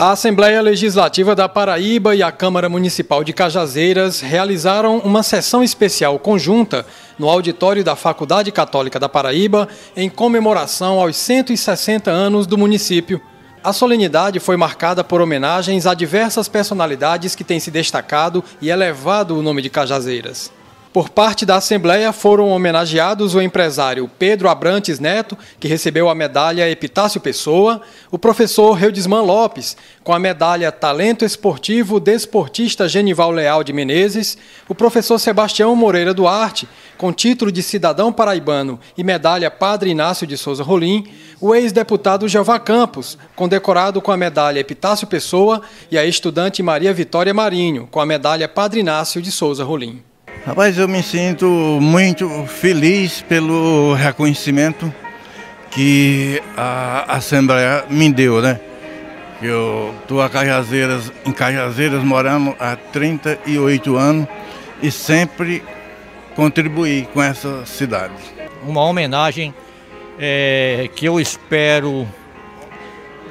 A Assembleia Legislativa da Paraíba e a Câmara Municipal de Cajazeiras realizaram uma sessão especial conjunta no auditório da Faculdade Católica da Paraíba em comemoração aos 160 anos do município. A solenidade foi marcada por homenagens a diversas personalidades que têm se destacado e elevado o nome de Cajazeiras. Por parte da Assembleia foram homenageados o empresário Pedro Abrantes Neto, que recebeu a medalha Epitácio Pessoa, o professor Reudisman Lopes, com a medalha Talento Esportivo Desportista Genival Leal de Menezes, o professor Sebastião Moreira Duarte, com título de cidadão paraibano e medalha Padre Inácio de Souza Rolim, o ex-deputado Jeová Campos, condecorado com a medalha Epitácio Pessoa, e a estudante Maria Vitória Marinho, com a medalha Padre Inácio de Souza Rolim. Rapaz, eu me sinto muito feliz pelo reconhecimento que a Assembleia me deu, né? Eu estou em Cajazeiras morando há 38 anos e sempre contribuí com essa cidade. Uma homenagem é, que eu espero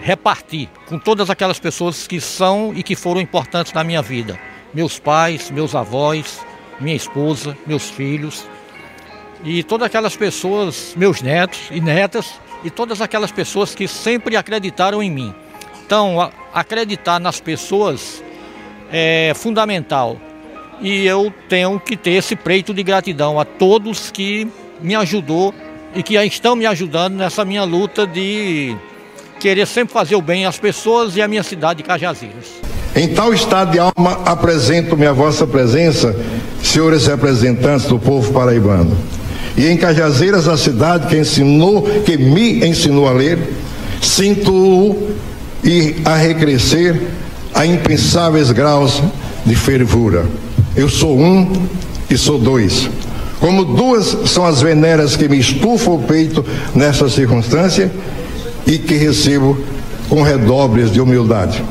repartir com todas aquelas pessoas que são e que foram importantes na minha vida. Meus pais, meus avós, minha esposa, meus filhos e todas aquelas pessoas, meus netos e netas e todas aquelas pessoas que sempre acreditaram em mim. Então, acreditar nas pessoas é fundamental e eu tenho que ter esse preito de gratidão a todos que me ajudou e que estão me ajudando nessa minha luta de querer sempre fazer o bem às pessoas e à minha cidade de Cajazeiras. Em tal estado de alma, apresento-me a vossa presença, senhores representantes do povo paraibano. E em Cajazeiras, a cidade que ensinou, que me ensinou a ler, sinto-o e a recrescer a impensáveis graus de fervura. Eu sou um e sou dois. Como duas são as veneras que me estufam o peito nessa circunstância e que recebo com redobles de humildade.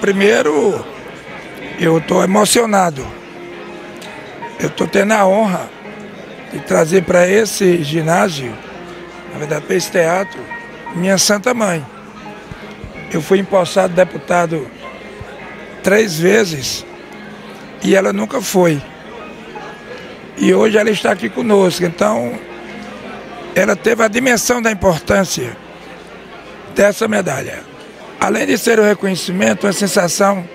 Primeiro, eu estou emocionado. Eu estou tendo a honra de trazer para esse ginásio, na verdade para esse teatro, minha Santa Mãe. Eu fui empossado deputado três vezes e ela nunca foi. E hoje ela está aqui conosco. Então, ela teve a dimensão da importância dessa medalha além de ser o um reconhecimento, uma sensação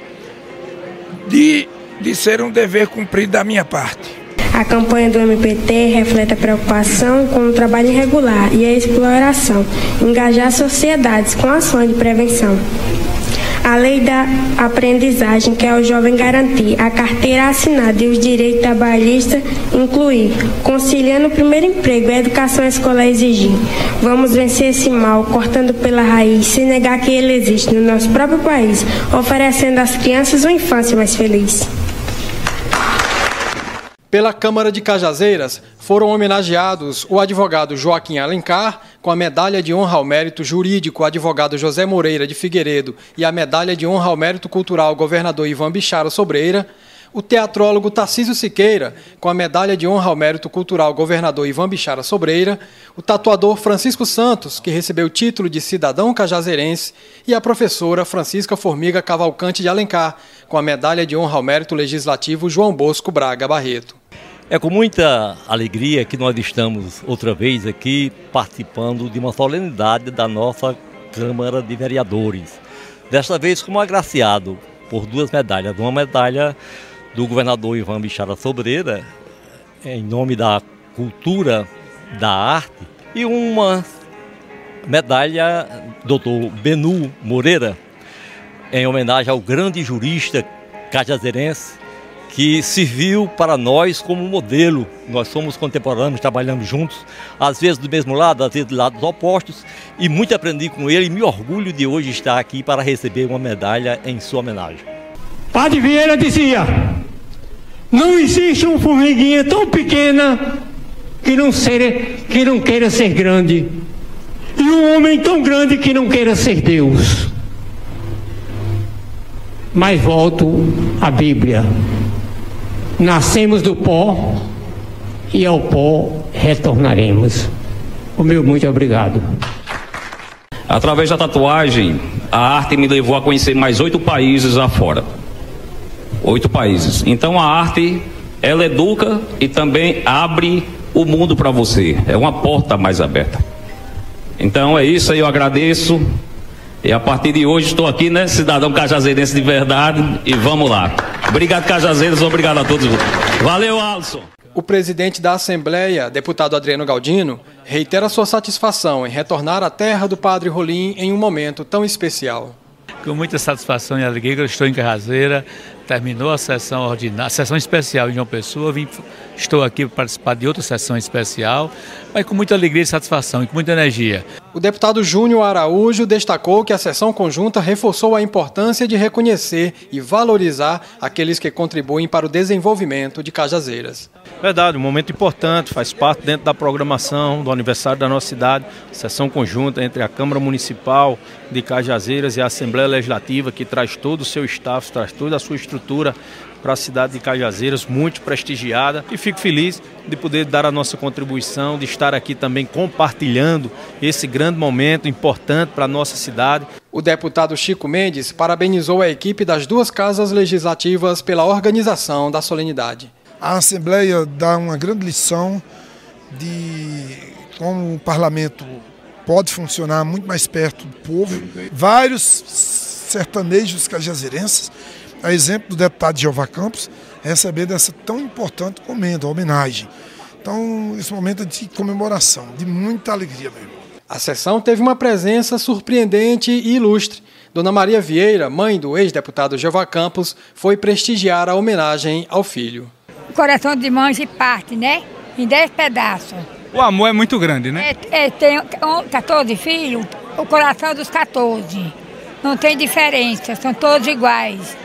de, de ser um dever cumprido da minha parte. A campanha do MPT reflete a preocupação com o trabalho irregular e a exploração, engajar sociedades com ações de prevenção. A lei da aprendizagem quer ao jovem garantir a carteira assinada e os direitos trabalhistas incluir, conciliando o primeiro emprego e a educação escolar exigir. Vamos vencer esse mal, cortando pela raiz, sem negar que ele existe no nosso próprio país, oferecendo às crianças uma infância mais feliz. Pela Câmara de Cajazeiras, foram homenageados o advogado Joaquim Alencar, com a medalha de honra ao mérito jurídico, advogado José Moreira de Figueiredo, e a medalha de honra ao mérito cultural, governador Ivan Bichara Sobreira, o teatrólogo Tarcísio Siqueira, com a medalha de honra ao mérito cultural governador Ivan Bichara Sobreira, o tatuador Francisco Santos, que recebeu o título de cidadão cajazeirense, e a professora Francisca Formiga Cavalcante de Alencar, com a medalha de honra ao mérito legislativo João Bosco Braga Barreto. É com muita alegria que nós estamos outra vez aqui participando de uma solenidade da nossa Câmara de Vereadores. Desta vez como agraciado por duas medalhas. Uma medalha do governador Ivan Bichara Sobreira, em nome da cultura, da arte, e uma medalha doutor Benu Moreira, em homenagem ao grande jurista cajazeirense, que serviu para nós como modelo. Nós somos contemporâneos, trabalhamos juntos, às vezes do mesmo lado, às vezes de lados opostos, e muito aprendi com ele e me orgulho de hoje estar aqui para receber uma medalha em sua homenagem. Padre Vieira dizia: não existe uma formiguinha tão pequena que não, ser, que não queira ser grande, e um homem tão grande que não queira ser Deus. Mas volto à Bíblia. Nascemos do pó e ao pó retornaremos. O meu muito obrigado. Através da tatuagem, a arte me levou a conhecer mais oito países afora. Oito países. Então a arte, ela educa e também abre o mundo para você. É uma porta mais aberta. Então é isso aí, eu agradeço. E a partir de hoje estou aqui, né, cidadão cajazeirense de verdade, e vamos lá. Obrigado, Cajazeiros, obrigado a todos. Valeu, Alisson. O presidente da Assembleia, deputado Adriano Galdino, reitera sua satisfação em retornar à terra do Padre Rolim em um momento tão especial. Com muita satisfação e alegria, eu estou em Carrazeira, terminou a sessão ordinária, a sessão especial em João Pessoa, vim, estou aqui para participar de outra sessão especial, mas com muita alegria e satisfação e com muita energia. O deputado Júnior Araújo destacou que a sessão conjunta reforçou a importância de reconhecer e valorizar aqueles que contribuem para o desenvolvimento de Cajazeiras. Verdade, um momento importante, faz parte dentro da programação do aniversário da nossa cidade, sessão conjunta entre a Câmara Municipal de Cajazeiras e a Assembleia Legislativa, que traz todo o seu staff, traz toda a sua estrutura para a cidade de Cajazeiras, muito prestigiada. E fico feliz de poder dar a nossa contribuição, de estar aqui também compartilhando esse grande momento importante para a nossa cidade. O deputado Chico Mendes parabenizou a equipe das duas casas legislativas pela organização da solenidade. A Assembleia dá uma grande lição de como o parlamento pode funcionar muito mais perto do povo. Vários sertanejos cajazeirenses a exemplo do deputado Jeová Campos, receber dessa tão importante comenda, homenagem. Então, esse momento é de comemoração, de muita alegria, meu irmão. A sessão teve uma presença surpreendente e ilustre. Dona Maria Vieira, mãe do ex-deputado Jeová Campos, foi prestigiar a homenagem ao filho. O coração de mãe se parte, né? Em dez pedaços. O amor é muito grande, né? É, é, tem 14 filhos, o coração dos 14. Não tem diferença, são todos iguais.